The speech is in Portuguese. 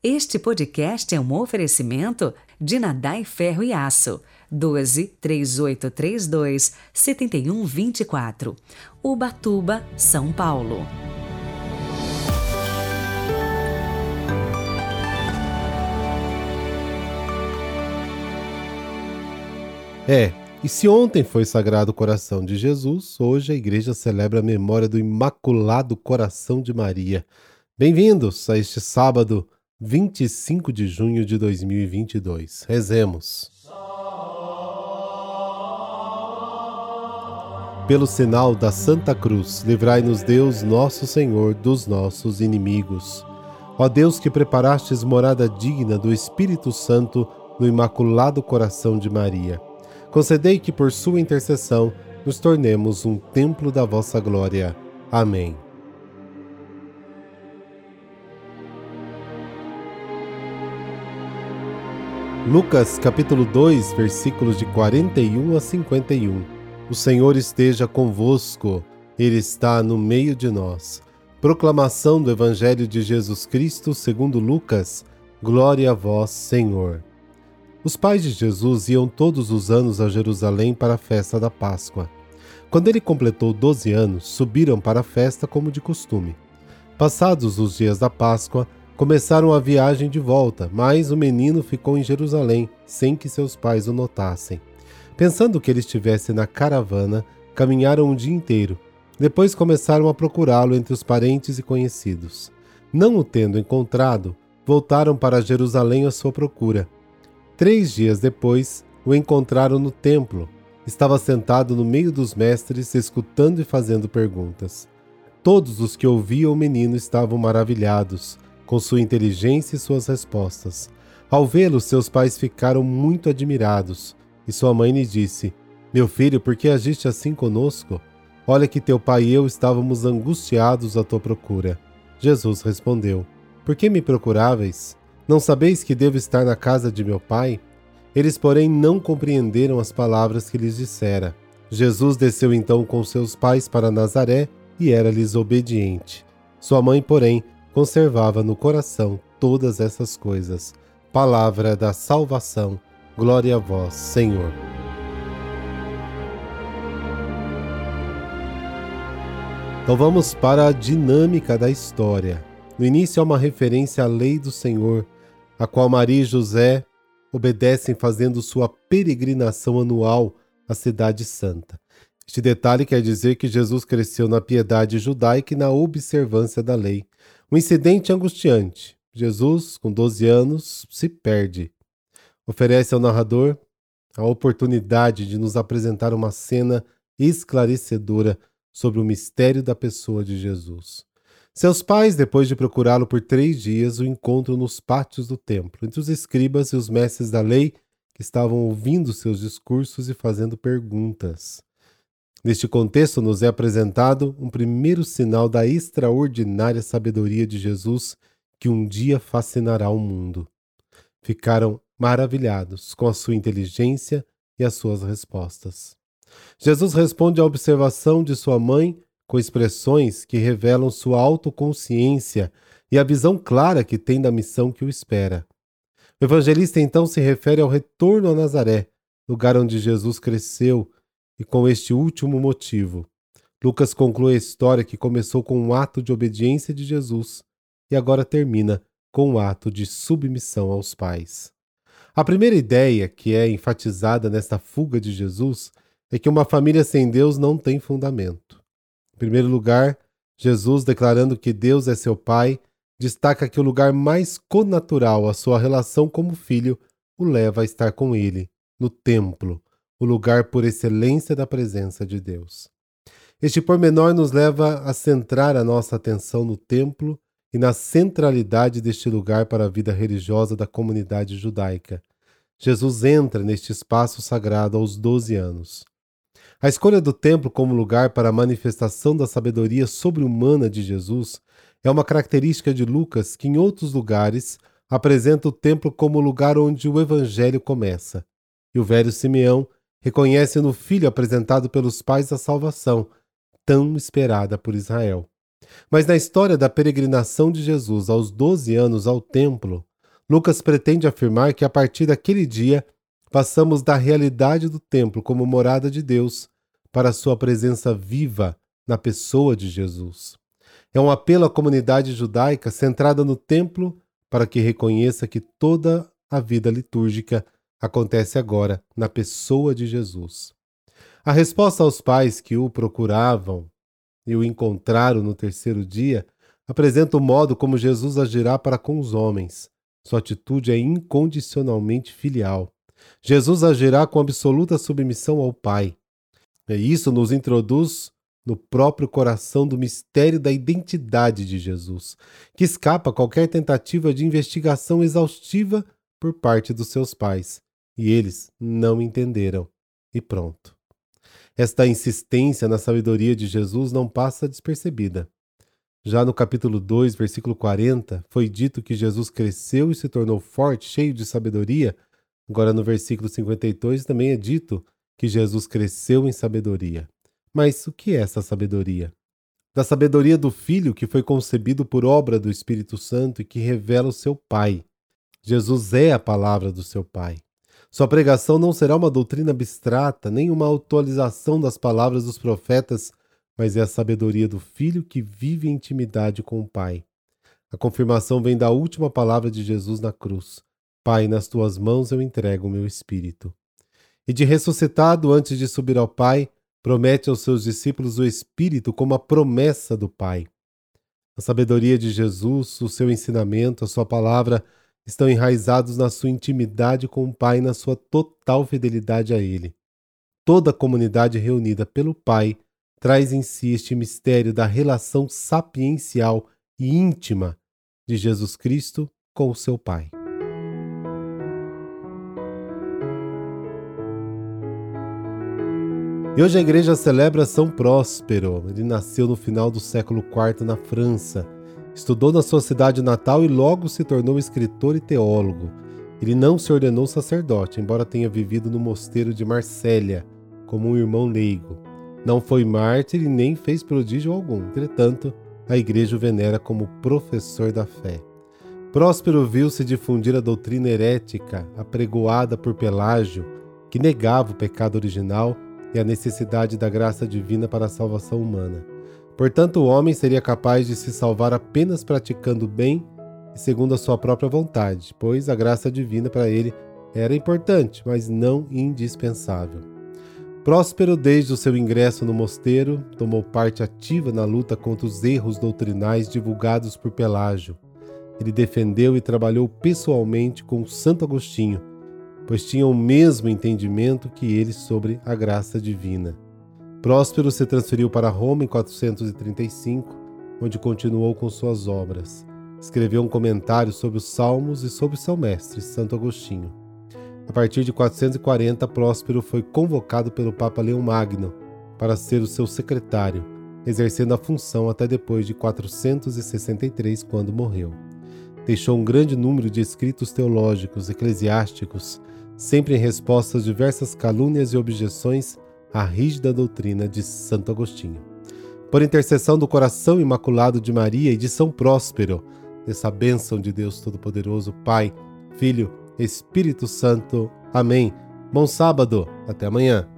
Este podcast é um oferecimento de Nadai Ferro e Aço. 12 3832 7124. Ubatuba, São Paulo. É, e se ontem foi Sagrado Coração de Jesus, hoje a igreja celebra a memória do Imaculado Coração de Maria. Bem-vindos a este sábado 25 de junho de 2022. Rezemos. Pelo sinal da Santa Cruz, livrai-nos Deus, nosso Senhor, dos nossos inimigos. Ó Deus que preparastes morada digna do Espírito Santo no Imaculado Coração de Maria, concedei que por sua intercessão nos tornemos um templo da vossa glória. Amém. Lucas capítulo 2, versículos de 41 a 51. O Senhor esteja convosco, Ele está no meio de nós. Proclamação do Evangelho de Jesus Cristo segundo Lucas. Glória a vós, Senhor. Os pais de Jesus iam todos os anos a Jerusalém para a festa da Páscoa. Quando ele completou 12 anos, subiram para a festa como de costume. Passados os dias da Páscoa, Começaram a viagem de volta, mas o menino ficou em Jerusalém, sem que seus pais o notassem. Pensando que ele estivesse na caravana, caminharam um dia inteiro. Depois começaram a procurá-lo entre os parentes e conhecidos. Não o tendo encontrado, voltaram para Jerusalém à sua procura. Três dias depois, o encontraram no templo. Estava sentado no meio dos mestres, escutando e fazendo perguntas. Todos os que ouviam o menino estavam maravilhados com sua inteligência e suas respostas. Ao vê-lo, seus pais ficaram muito admirados, e sua mãe lhe disse: Meu filho, por que agiste assim conosco? Olha que teu pai e eu estávamos angustiados à tua procura. Jesus respondeu: Por que me procuráveis? Não sabeis que devo estar na casa de meu pai? Eles, porém, não compreenderam as palavras que lhes dissera. Jesus desceu então com seus pais para Nazaré e era-lhes obediente. Sua mãe, porém, conservava no coração todas essas coisas. Palavra da salvação. Glória a vós, Senhor. Então vamos para a dinâmica da história. No início há uma referência à lei do Senhor, a qual Maria e José obedecem fazendo sua peregrinação anual à Cidade Santa. Este detalhe quer dizer que Jesus cresceu na piedade judaica e na observância da lei. Um incidente angustiante. Jesus, com 12 anos, se perde. Oferece ao narrador a oportunidade de nos apresentar uma cena esclarecedora sobre o mistério da pessoa de Jesus. Seus pais, depois de procurá-lo por três dias, o encontram nos pátios do templo, entre os escribas e os mestres da lei que estavam ouvindo seus discursos e fazendo perguntas. Neste contexto, nos é apresentado um primeiro sinal da extraordinária sabedoria de Jesus que um dia fascinará o mundo. Ficaram maravilhados com a sua inteligência e as suas respostas. Jesus responde à observação de sua mãe com expressões que revelam sua autoconsciência e a visão clara que tem da missão que o espera. O evangelista então se refere ao retorno a Nazaré, lugar onde Jesus cresceu e com este último motivo, Lucas conclui a história que começou com um ato de obediência de Jesus e agora termina com um ato de submissão aos pais. A primeira ideia que é enfatizada nesta fuga de Jesus é que uma família sem Deus não tem fundamento. Em primeiro lugar, Jesus, declarando que Deus é seu Pai, destaca que o lugar mais connatural à sua relação como filho o leva a estar com ele, no templo, o lugar por excelência da presença de Deus. Este pormenor nos leva a centrar a nossa atenção no templo e na centralidade deste lugar para a vida religiosa da comunidade judaica. Jesus entra neste espaço sagrado aos 12 anos. A escolha do templo como lugar para a manifestação da sabedoria sobre-humana de Jesus é uma característica de Lucas que, em outros lugares, apresenta o templo como o lugar onde o evangelho começa. E o velho Simeão reconhece no filho apresentado pelos pais a salvação, tão esperada por Israel. Mas na história da peregrinação de Jesus aos 12 anos ao templo, Lucas pretende afirmar que a partir daquele dia passamos da realidade do templo como morada de Deus para sua presença viva na pessoa de Jesus. É um apelo à comunidade judaica centrada no templo para que reconheça que toda a vida litúrgica acontece agora na pessoa de Jesus. A resposta aos pais que o procuravam e o encontraram no terceiro dia apresenta o modo como Jesus agirá para com os homens. Sua atitude é incondicionalmente filial. Jesus agirá com absoluta submissão ao Pai. E isso nos introduz no próprio coração do mistério da identidade de Jesus, que escapa a qualquer tentativa de investigação exaustiva por parte dos seus pais. E eles não entenderam. E pronto. Esta insistência na sabedoria de Jesus não passa despercebida. Já no capítulo 2, versículo 40, foi dito que Jesus cresceu e se tornou forte, cheio de sabedoria. Agora, no versículo 52, também é dito que Jesus cresceu em sabedoria. Mas o que é essa sabedoria? Da sabedoria do Filho que foi concebido por obra do Espírito Santo e que revela o seu Pai. Jesus é a palavra do seu Pai. Sua pregação não será uma doutrina abstrata, nem uma atualização das palavras dos profetas, mas é a sabedoria do Filho que vive em intimidade com o Pai. A confirmação vem da última palavra de Jesus na cruz: Pai, nas tuas mãos eu entrego o meu espírito. E de ressuscitado antes de subir ao Pai, promete aos seus discípulos o Espírito como a promessa do Pai. A sabedoria de Jesus, o seu ensinamento, a sua palavra estão enraizados na sua intimidade com o Pai e na sua total fidelidade a Ele. Toda a comunidade reunida pelo Pai traz em si este mistério da relação sapiencial e íntima de Jesus Cristo com o seu Pai. E hoje a igreja celebra São Próspero. Ele nasceu no final do século IV na França Estudou na sua cidade natal e logo se tornou escritor e teólogo. Ele não se ordenou sacerdote, embora tenha vivido no mosteiro de Marsella como um irmão leigo. Não foi mártir e nem fez prodígio algum. Entretanto, a igreja o venera como professor da fé. Próspero viu-se difundir a doutrina herética apregoada por Pelágio, que negava o pecado original e a necessidade da graça divina para a salvação humana. Portanto, o homem seria capaz de se salvar apenas praticando bem e segundo a sua própria vontade, pois a graça divina para ele era importante, mas não indispensável. Próspero desde o seu ingresso no mosteiro, tomou parte ativa na luta contra os erros doutrinais divulgados por Pelágio. Ele defendeu e trabalhou pessoalmente com Santo Agostinho, pois tinha o mesmo entendimento que ele sobre a graça divina. Próspero se transferiu para Roma em 435, onde continuou com suas obras. Escreveu um comentário sobre os Salmos e sobre seu mestre, Santo Agostinho. A partir de 440, Próspero foi convocado pelo Papa Leão Magno para ser o seu secretário, exercendo a função até depois de 463, quando morreu. Deixou um grande número de escritos teológicos, eclesiásticos, sempre em resposta às diversas calúnias e objeções a rígida doutrina de Santo Agostinho. Por intercessão do coração imaculado de Maria e de São Próspero, dessa bênção de Deus Todo-Poderoso, Pai, Filho, Espírito Santo. Amém. Bom sábado, até amanhã.